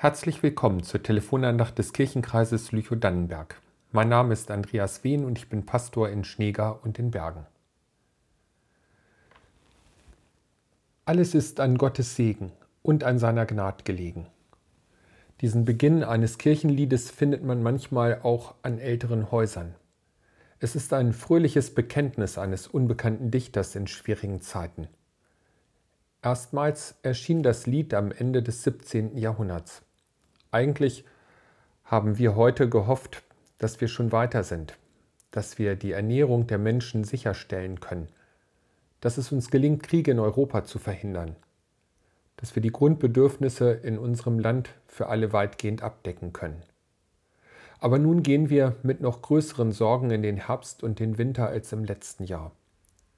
Herzlich willkommen zur Telefonandacht des Kirchenkreises Lüchow-Dannenberg. Mein Name ist Andreas Wehn und ich bin Pastor in Schneegar und in Bergen. Alles ist an Gottes Segen und an seiner Gnade gelegen. Diesen Beginn eines Kirchenliedes findet man manchmal auch an älteren Häusern. Es ist ein fröhliches Bekenntnis eines unbekannten Dichters in schwierigen Zeiten. Erstmals erschien das Lied am Ende des 17. Jahrhunderts. Eigentlich haben wir heute gehofft, dass wir schon weiter sind, dass wir die Ernährung der Menschen sicherstellen können, dass es uns gelingt, Kriege in Europa zu verhindern, dass wir die Grundbedürfnisse in unserem Land für alle weitgehend abdecken können. Aber nun gehen wir mit noch größeren Sorgen in den Herbst und den Winter als im letzten Jahr.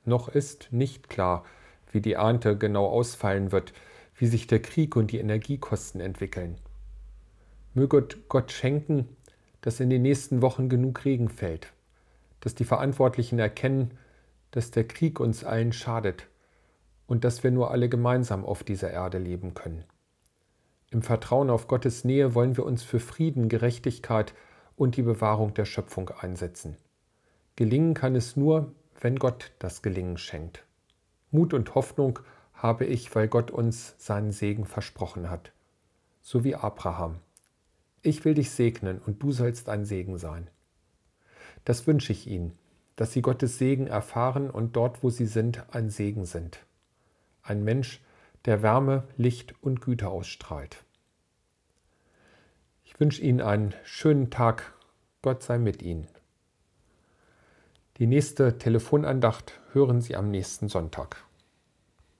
Noch ist nicht klar, wie die Ernte genau ausfallen wird, wie sich der Krieg und die Energiekosten entwickeln. Möge Gott schenken, dass in den nächsten Wochen genug Regen fällt, dass die Verantwortlichen erkennen, dass der Krieg uns allen schadet und dass wir nur alle gemeinsam auf dieser Erde leben können. Im Vertrauen auf Gottes Nähe wollen wir uns für Frieden, Gerechtigkeit und die Bewahrung der Schöpfung einsetzen. Gelingen kann es nur, wenn Gott das Gelingen schenkt. Mut und Hoffnung habe ich, weil Gott uns seinen Segen versprochen hat, so wie Abraham. Ich will dich segnen und du sollst ein Segen sein. Das wünsche ich Ihnen, dass Sie Gottes Segen erfahren und dort, wo Sie sind, ein Segen sind. Ein Mensch, der Wärme, Licht und Güte ausstrahlt. Ich wünsche Ihnen einen schönen Tag. Gott sei mit Ihnen. Die nächste Telefonandacht hören Sie am nächsten Sonntag.